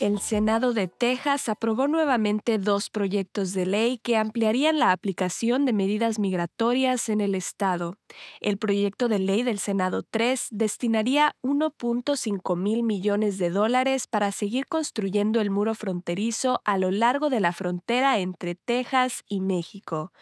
El Senado de Texas aprobó nuevamente dos proyectos de ley que ampliarían la aplicación de medidas migratorias en el estado. El proyecto de ley del Senado 3 destinaría 1.5 mil millones de dólares para seguir construyendo el muro fronterizo a lo largo de la frontera entre Texas y México.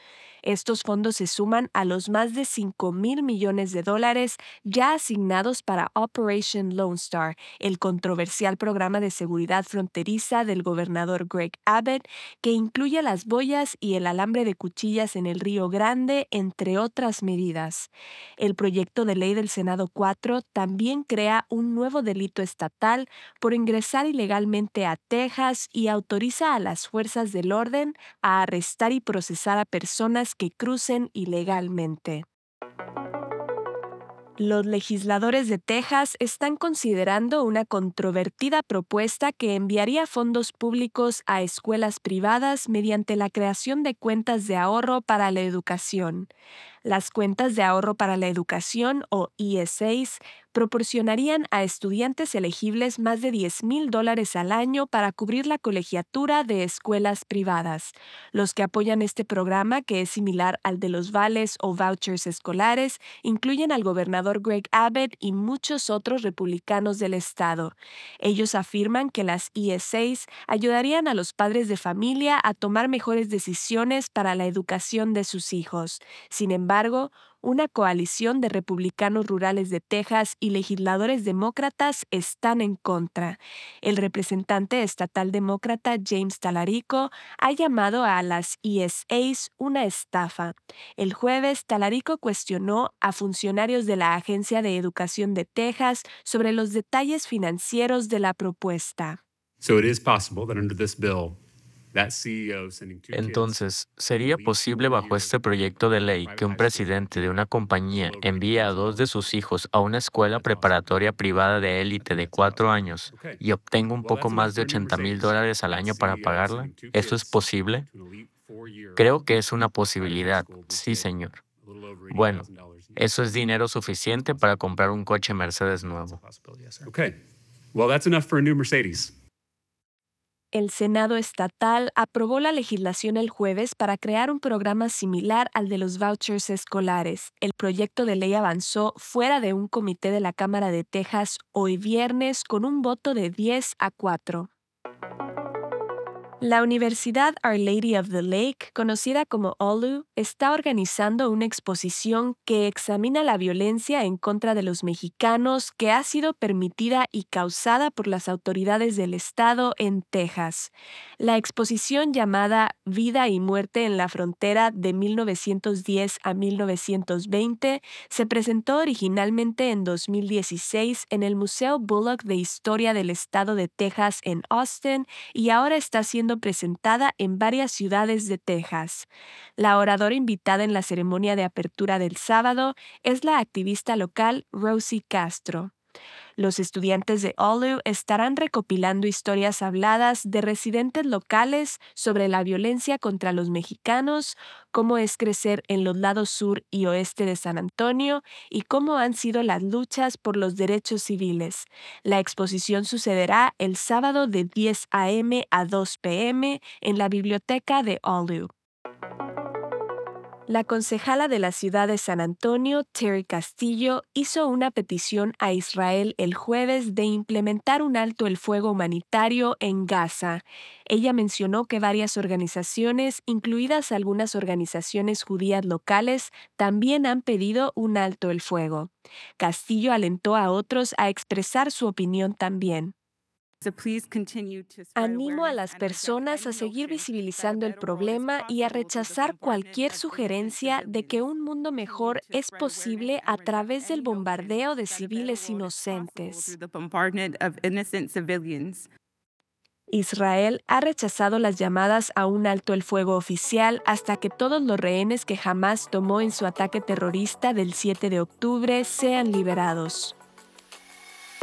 Estos fondos se suman a los más de 5 mil millones de dólares ya asignados para Operation Lone Star, el controversial programa de seguridad fronteriza del gobernador Greg Abbott, que incluye las boyas y el alambre de cuchillas en el Río Grande, entre otras medidas. El proyecto de ley del Senado 4 también crea un nuevo delito estatal por ingresar ilegalmente a Texas y autoriza a las fuerzas del orden a arrestar y procesar a personas que crucen ilegalmente. Los legisladores de Texas están considerando una controvertida propuesta que enviaría fondos públicos a escuelas privadas mediante la creación de cuentas de ahorro para la educación. Las cuentas de ahorro para la educación o ESAs proporcionarían a estudiantes elegibles más de 10 mil dólares al año para cubrir la colegiatura de escuelas privadas. Los que apoyan este programa, que es similar al de los vales o vouchers escolares, incluyen al gobernador Greg Abbott y muchos otros republicanos del estado. Ellos afirman que las ESAs ayudarían a los padres de familia a tomar mejores decisiones para la educación de sus hijos. Sin embargo, una coalición de republicanos rurales de Texas y legisladores demócratas están en contra. El representante estatal demócrata James Talarico ha llamado a las ESAs una estafa. El jueves, Talarico cuestionó a funcionarios de la Agencia de Educación de Texas sobre los detalles financieros de la propuesta. So it is possible that under this bill, entonces, ¿sería posible bajo este proyecto de ley que un presidente de una compañía envíe a dos de sus hijos a una escuela preparatoria privada de élite de cuatro años y obtenga un poco más de 80 mil dólares al año para pagarla? ¿Eso es posible? Creo que es una posibilidad, sí, señor. Bueno, eso es dinero suficiente para comprar un coche Mercedes nuevo. Okay. Well, that's enough for a new Mercedes. El Senado estatal aprobó la legislación el jueves para crear un programa similar al de los vouchers escolares. El proyecto de ley avanzó fuera de un comité de la Cámara de Texas hoy viernes con un voto de 10 a 4. La Universidad Our Lady of the Lake, conocida como OLU, está organizando una exposición que examina la violencia en contra de los mexicanos que ha sido permitida y causada por las autoridades del estado en Texas. La exposición llamada Vida y Muerte en la Frontera de 1910 a 1920 se presentó originalmente en 2016 en el Museo Bullock de Historia del Estado de Texas en Austin y ahora está presentada en varias ciudades de Texas. La oradora invitada en la ceremonia de apertura del sábado es la activista local Rosie Castro. Los estudiantes de OLU estarán recopilando historias habladas de residentes locales sobre la violencia contra los mexicanos, cómo es crecer en los lados sur y oeste de San Antonio y cómo han sido las luchas por los derechos civiles. La exposición sucederá el sábado de 10 a.m. a 2 p.m. en la biblioteca de OLU. La concejala de la ciudad de San Antonio, Terry Castillo, hizo una petición a Israel el jueves de implementar un alto el fuego humanitario en Gaza. Ella mencionó que varias organizaciones, incluidas algunas organizaciones judías locales, también han pedido un alto el fuego. Castillo alentó a otros a expresar su opinión también. Animo a las personas a seguir visibilizando el problema y a rechazar cualquier sugerencia de que un mundo mejor es posible a través del bombardeo de civiles inocentes. Israel ha rechazado las llamadas a un alto el fuego oficial hasta que todos los rehenes que jamás tomó en su ataque terrorista del 7 de octubre sean liberados.